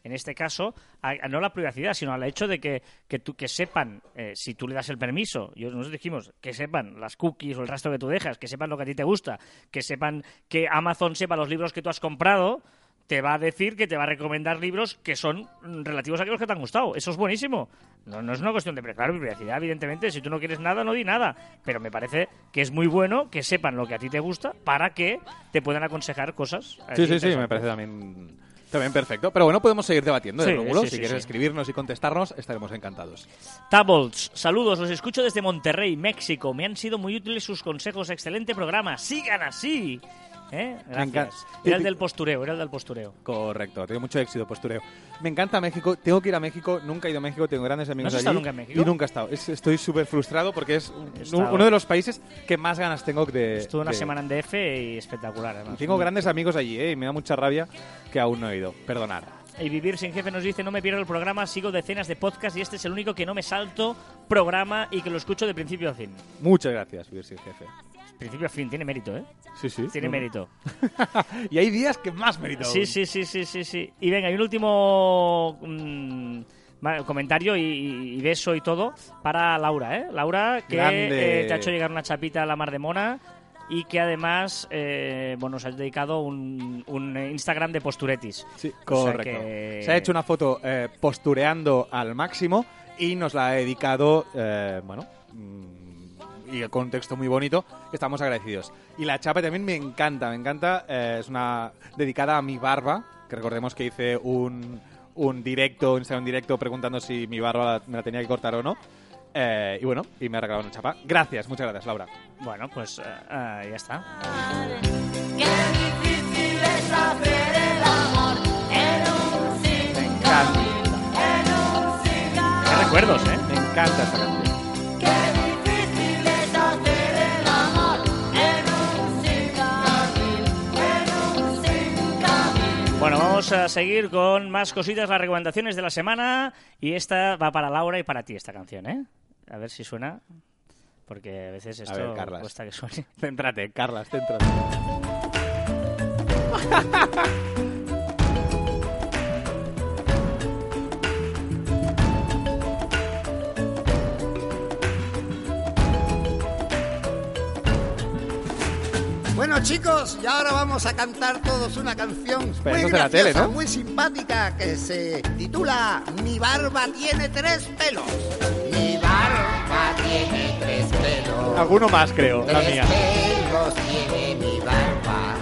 en este caso, a, a no la privacidad, sino al hecho de que, que, tú- que sepan, eh, si tú le das el permiso, yo, nosotros dijimos, que sepan las cookies o el rastro que tú dejas, que sepan lo que a ti te gusta, que sepan que Amazon sepa los libros que tú has comprado, te va a decir que te va a recomendar libros que son relativos a aquellos que te han gustado. Eso es buenísimo. No, no es una cuestión de claro, privacidad, evidentemente. Si tú no quieres nada, no di nada. Pero me parece que es muy bueno que sepan lo que a ti te gusta para que te puedan aconsejar cosas. Sí, sí, sí, me parece también, también perfecto. Pero bueno, podemos seguir debatiendo, de Sí, Rómulo. sí, si sí, quieres escribirnos y contestarnos, estaremos encantados. Tabolts, saludos, los escucho desde Monterrey, México. Me han sido muy útiles sus consejos. Excelente programa. Sigan así. ¿Eh? Gracias. Era el del postureo, era el del postureo. Correcto, tengo mucho éxito postureo. Me encanta México, tengo que ir a México, nunca he ido a México, tengo grandes amigos has allí. estado nunca en México? Y nunca he estado. Es- estoy súper frustrado porque es un- estado. uno de los países que más ganas tengo de... Estuve una de- semana en DF y espectacular, además. Tengo grandes amigos allí, ¿eh? Y me da mucha rabia que aún no he ido. Perdonar. Y Vivir sin Jefe nos dice, no me pierdo el programa, sigo decenas de podcasts y este es el único que no me salto programa y que lo escucho de principio a fin. Muchas gracias, Vivir sin jefe. Principio a fin, tiene mérito, ¿eh? Sí, sí. Tiene mérito. y hay días que más mérito. Sí, aún. sí, sí, sí, sí, sí. Y venga, y un último mm, comentario y, y beso y todo para Laura, ¿eh? Laura, que eh, te ha hecho llegar una chapita a la mar de mona y que además, eh, bueno, nos has dedicado un, un Instagram de posturetis. Sí, O sea correcto. que- Se ha hecho una foto eh, postureando al máximo y nos la ha dedicado, eh, bueno, mm, y con un texto muy bonito, estamos agradecidos. Y la chapa también me encanta, me encanta, eh, es una dedicada a mi barba, que recordemos que hice un, un directo, un Instagram directo preguntando si mi barba la- me la tenía que cortar o no. Eh, y bueno, y me ha regalado una chapa. Gracias, muchas gracias, Laura. Bueno, pues ah, ya está. Qué difícil es hacer el amor en un Me encanta, Qué recuerdos, ¿eh? me encanta esta canción. Vamos a seguir con más cositas, las recomendaciones de la semana. Y esta va para Laura y para ti, esta canción, ¿eh? A ver si suena. Porque a veces esto ver, Carlas. cuesta que suene. Céntrate, Carlas, céntrate. chicos, y ahora vamos a cantar todos una canción Pero muy de la tele, graciosa, ¿no? muy simpática que se titula Mi barba tiene tres pelos. Mi barba tiene tres pelos. Alguno más, creo, la Tres mía. pelos tiene mi barba.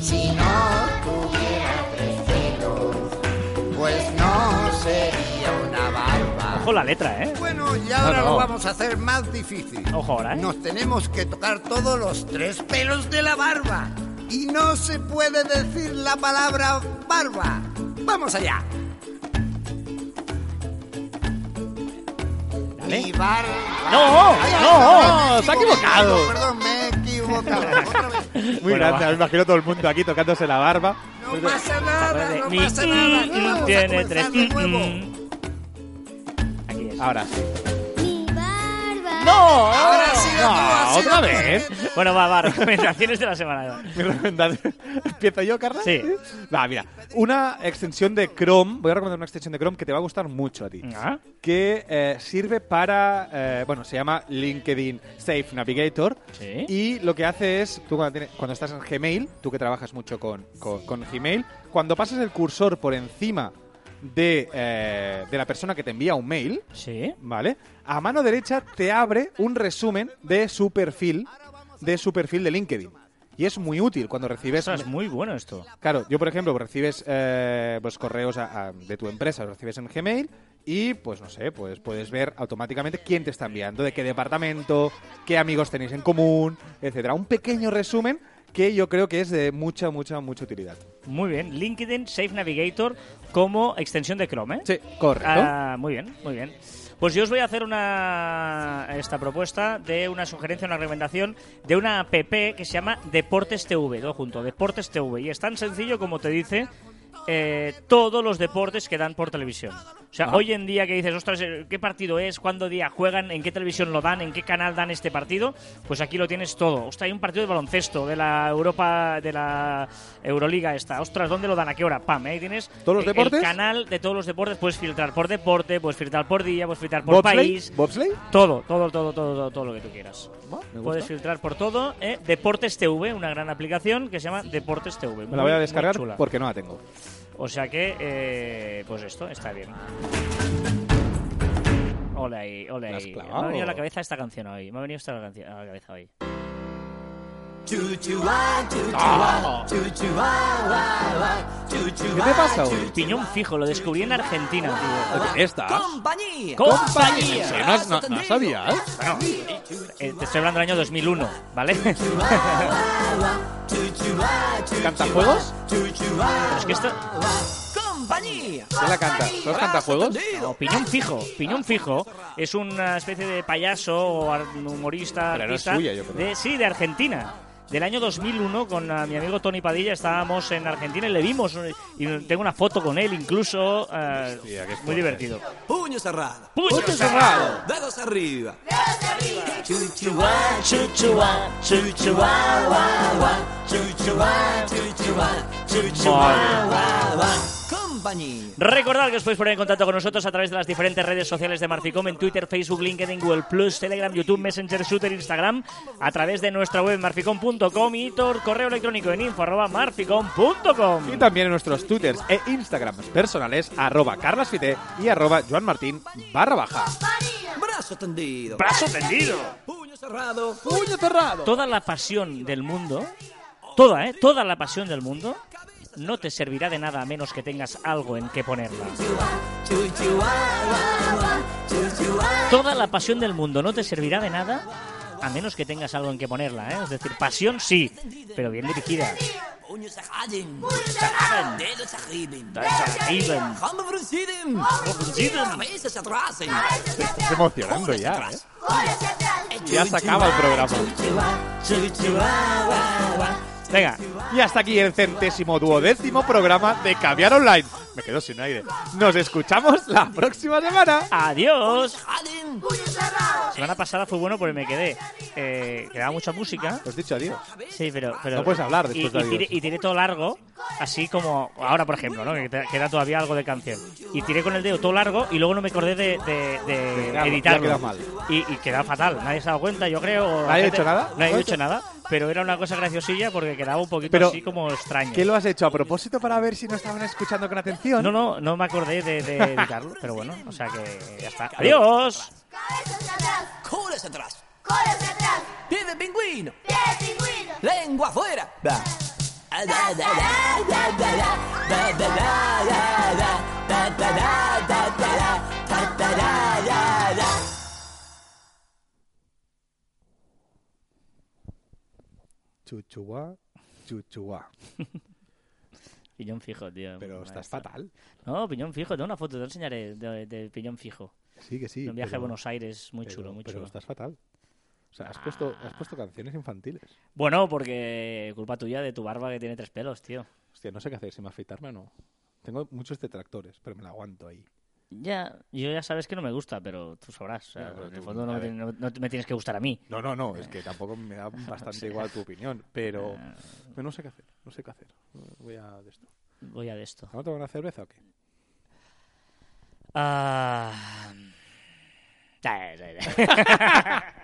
Si no tuviera tres pelos, pues no sería una barba. Ojo la letra, ¿eh? Bueno, y ahora No, no. lo vamos a hacer más difícil. Ojo ahora, ¿eh? Nos tenemos que tocar todos los tres pelos de la barba. Y no se puede decir la palabra barba. Vamos allá. Dale. Mi barba. No, Ay, no, se ha equivocado. Perdón, me he equivocado. Otra vez. Muy Bueno, grande, me imagino todo el mundo aquí tocándose la barba. No pasa nada, no pasa nada. mm, Vamos a tiene comenzar tres. de mm, nuevo. Ahora sí. Mi barba. ¡No! Ahora sí, No, otra tú. vez. Bueno, va, va, recomendaciones de la semana. Mi recomendación. ¿Empiezo yo, Carla? Sí. Va, mira. Una extensión de Chrome. Voy a recomendar una extensión de Chrome que te va a gustar mucho a ti. Ah, Que eh, sirve para. eh, bueno, se llama LinkedIn Safe Navigator. Sí. Y lo que hace es. Tú cuando, tienes- cuando estás en Gmail, tú que trabajas mucho con, con, con Gmail, cuando pasas el cursor por encima de, eh, de la persona que te envía un mail, Sí. ¿vale? A mano derecha te abre un resumen de su perfil, de su perfil de LinkedIn. Y es muy útil cuando recibes... Es muy bueno esto. Claro, yo por ejemplo recibes eh, pues correos a- a- de tu empresa, los recibes en Gmail y pues no sé, pues puedes ver automáticamente quién te está enviando, de qué departamento, qué amigos tenéis en común, etcétera. Un pequeño resumen que yo creo que es de mucha, mucha, mucha utilidad. Muy bien. LinkedIn Safe Navigator como extensión de Chrome, ¿eh? Sí, correcto. Ah, muy bien, muy bien. Pues yo os voy a hacer una esta propuesta de una sugerencia, una recomendación de una app que se llama Deportes TV, todo junto, Deportes TV. Y es tan sencillo como te dice eh, todos los deportes que dan por televisión. O sea, hoy en día que dices, ostras, eh, ¿qué partido es? ¿Cuándo día juegan? ¿En qué televisión lo dan? ¿En qué canal dan este partido? Pues aquí lo tienes todo. Ostras, hay un partido de baloncesto de la Europa, de la Euroliga esta. Ostras, ¿dónde lo dan? ¿A qué hora? Pam, ahí tienes ¿Todos los el- deportes? El canal de todos los deportes. Puedes filtrar por deporte, puedes filtrar por día, puedes filtrar por país. ¿Bobsleigh? Todo, todo, todo, todo, todo, todo lo que tú quieras. me gusta. Puedes filtrar por todo. ¿eh? Deportes TV, una gran aplicación que se llama Deportes TV. Me la voy a descargar porque no la tengo. O sea que, eh, pues esto está bien. Ole ahí, ole ¿La has ahí. Me ha venido a la cabeza esta canción hoy. Me ha venido esta canción a la cabeza hoy. ¿Qué te pasa hoy? Piñón fijo, lo descubrí en Argentina, tío. ¿Estás? Compañía. ¡Compañía! Sí, no, no, no sabías. Eh, te estoy hablando del año 2001, ¿vale? ¿Cantajuegos? Pero es que esto... ¿Quién la canta? ¿Los cantajuegos? No, Piñón Fijo. Piñón Fijo es una especie de payaso o humorista Pero no es artista suya, yo creo. de sí, de Argentina. Del año 2001 con ah, mi amigo Tony Padilla estábamos en Argentina y le vimos eh, y tengo una foto con él incluso Hostia, qué muy divertido. Puño cerrado. ¡Puño cerrado! Dedos arriba. Compañía. Recordad que os podéis poner en contacto con nosotros a través de las diferentes redes sociales de Marficom en Twitter, Facebook, LinkedIn, Google Plus, Telegram, YouTube, Messenger, Shooter, Instagram, a través de nuestra web marficom.com y por correo electrónico en info arroba marficom.com. Y también en nuestros twitters e instagrams personales, arroba carlasfite y arroba joanmartin barra baja. Brazo tendido. ¡Brazo tendido! Puño cerrado. ¡Puño cerrado! Toda la pasión del mundo, toda, ¿eh? Toda la pasión del mundo no te servirá de nada a menos que tengas algo en que ponerla. Toda la pasión del mundo no te servirá de nada a menos que tengas algo en que ponerla, ¿eh? Es decir, pasión sí, pero bien dirigida. Estás emocionando ya, ¿eh? Ya se acaba el programa. Venga, Y hasta aquí el centésimo duodécimo programa de Caviar Online. Me quedo sin aire. Nos escuchamos la próxima semana. ¡Adiós! Hallen. semana pasada fue bueno porque me quedé. Eh, quedaba mucha música. He dicho adiós. Sí, pero. pero No puedes hablar después y, de y tiré, adiós. y tiré todo largo, así como ahora, por ejemplo, ¿no? Que queda todavía algo de canción. Y tiré con el dedo todo largo y luego no me acordé de, de- de Editarlo, editarlo. ya queda mal. Y, y queda fatal. Nadie se ha dado cuenta, yo creo. la ¿Nadie ha hecho nada? Nadie ¿No ha hecho? nada, pero era una cosa graciosilla porque quedaba un poquito Pero, así como extraño. ¿Qué lo has hecho a propósito para ver si no estaban escuchando con atención? No, no, no me acordé de, de editarlo, pero bueno, o sea que ya está. ¡Adiós! Cabezas atrás, Colas atrás. colas atrás, Pie de pingüino. pie de pingüino. Lengua afuera. Da. Da, da, da, da, da, da, da, da, da, da, da, da, da, da, da, da, da, Chuchuá, chuchuá. Piñón fijo, tío. Pero estás fatal. No, piñón fijo, tengo una foto, te enseñaré de, de piñón fijo. Sí, que sí. un viaje pero- a Buenos Aires muy pero- chulo, muy pero chulo. estás fatal. O sea, has puesto, has puesto canciones infantiles. Bueno, porque culpa tuya de tu barba que tiene tres pelos, tío. Hostia, no sé qué hacer, si me afeitarme o no. Tengo muchos detractores, pero me la aguanto ahí. Ya, yo ya sabes que no me gusta, pero tú sabrás. o sea, pero en el fondo no me, no- no tienes que gustar a mí. No, no, no, es que tampoco me da bastante igual tu opinión, pero pero no sé qué hacer, no sé qué hacer. Voy a de esto. Voy a de esto. ¿Vamos a tomar una cerveza o qué? Ah... ya, ya, ya.